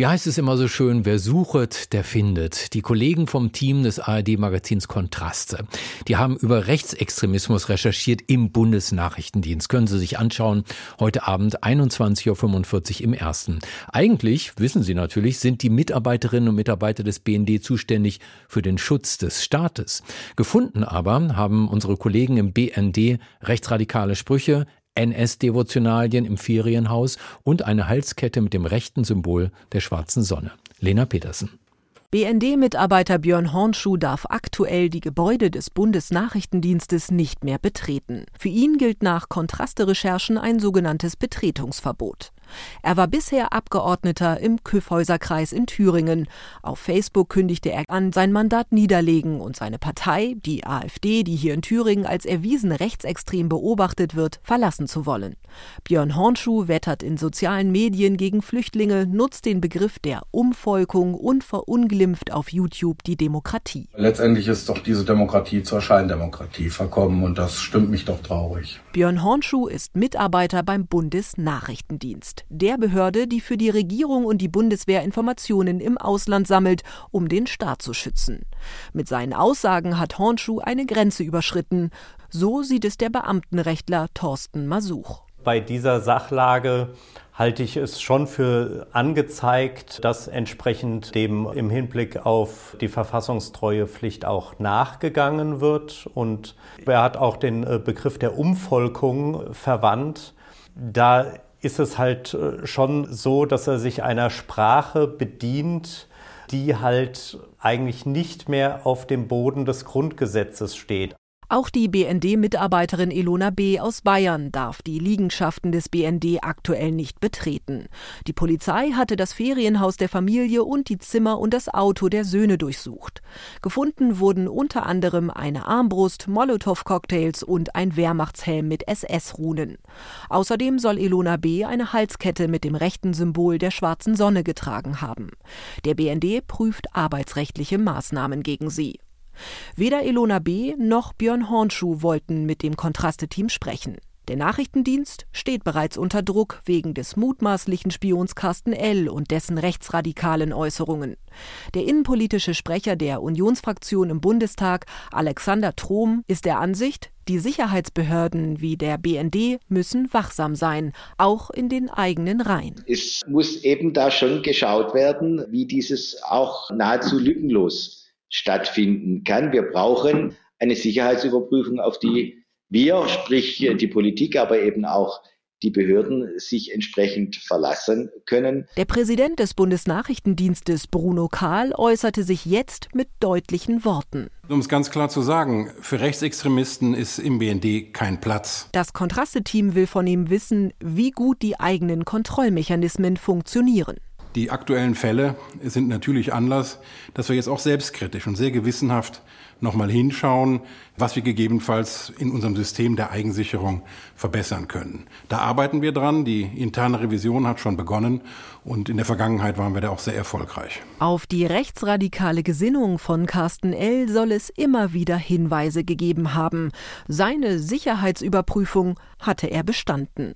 wie heißt es immer so schön, wer suchet, der findet. Die Kollegen vom Team des ARD-Magazins Kontraste, die haben über Rechtsextremismus recherchiert im Bundesnachrichtendienst. Können Sie sich anschauen, heute Abend 21.45 Uhr im Ersten. Eigentlich, wissen Sie natürlich, sind die Mitarbeiterinnen und Mitarbeiter des BND zuständig für den Schutz des Staates. Gefunden aber haben unsere Kollegen im BND rechtsradikale Sprüche, NS-Devotionalien im Ferienhaus und eine Halskette mit dem rechten Symbol der schwarzen Sonne. Lena Petersen. BND-Mitarbeiter Björn Hornschuh darf aktuell die Gebäude des Bundesnachrichtendienstes nicht mehr betreten. Für ihn gilt nach Kontraste-Recherchen ein sogenanntes Betretungsverbot. Er war bisher Abgeordneter im Kyffhäuserkreis in Thüringen. Auf Facebook kündigte er an, sein Mandat niederlegen und seine Partei, die AfD, die hier in Thüringen als erwiesen rechtsextrem beobachtet wird, verlassen zu wollen. Björn Hornschuh wettert in sozialen Medien gegen Flüchtlinge, nutzt den Begriff der Umvolkung und verunglimpft auf YouTube die Demokratie. Letztendlich ist doch diese Demokratie zur Scheindemokratie verkommen und das stimmt mich doch traurig. Björn Hornschuh ist Mitarbeiter beim Bundesnachrichtendienst der Behörde, die für die Regierung und die Bundeswehr Informationen im Ausland sammelt, um den Staat zu schützen. Mit seinen Aussagen hat Hornschuh eine Grenze überschritten. So sieht es der Beamtenrechtler Thorsten Masuch. Bei dieser Sachlage halte ich es schon für angezeigt, dass entsprechend dem im Hinblick auf die Verfassungstreuepflicht auch nachgegangen wird. Und er hat auch den äh, Begriff der Umvolkung verwandt. Da ist es halt äh, schon so, dass er sich einer Sprache bedient, die halt eigentlich nicht mehr auf dem Boden des Grundgesetzes steht. Auch die BND-Mitarbeiterin Elona B. aus Bayern darf die Liegenschaften des BND aktuell nicht betreten. Die Polizei hatte das Ferienhaus der Familie und die Zimmer und das Auto der Söhne durchsucht. Gefunden wurden unter anderem eine Armbrust, Molotow-Cocktails und ein Wehrmachtshelm mit SS-Runen. Außerdem soll Elona B. eine Halskette mit dem rechten Symbol der schwarzen Sonne getragen haben. Der BND prüft arbeitsrechtliche Maßnahmen gegen sie. Weder Elona B. noch Björn Hornschuh wollten mit dem Kontraste-Team sprechen. Der Nachrichtendienst steht bereits unter Druck wegen des mutmaßlichen Spions Carsten L. und dessen rechtsradikalen Äußerungen. Der innenpolitische Sprecher der Unionsfraktion im Bundestag, Alexander Trom, ist der Ansicht, die Sicherheitsbehörden wie der BND müssen wachsam sein, auch in den eigenen Reihen. Es muss eben da schon geschaut werden, wie dieses auch nahezu lückenlos stattfinden kann. Wir brauchen eine Sicherheitsüberprüfung, auf die wir, sprich die Politik, aber eben auch die Behörden sich entsprechend verlassen können. Der Präsident des Bundesnachrichtendienstes Bruno Kahl äußerte sich jetzt mit deutlichen Worten. Um es ganz klar zu sagen, für Rechtsextremisten ist im BND kein Platz. Das Kontraste-Team will von ihm wissen, wie gut die eigenen Kontrollmechanismen funktionieren. Die aktuellen Fälle sind natürlich Anlass, dass wir jetzt auch selbstkritisch und sehr gewissenhaft nochmal hinschauen, was wir gegebenenfalls in unserem System der Eigensicherung verbessern können. Da arbeiten wir dran. Die interne Revision hat schon begonnen und in der Vergangenheit waren wir da auch sehr erfolgreich. Auf die rechtsradikale Gesinnung von Carsten L. soll es immer wieder Hinweise gegeben haben. Seine Sicherheitsüberprüfung hatte er bestanden.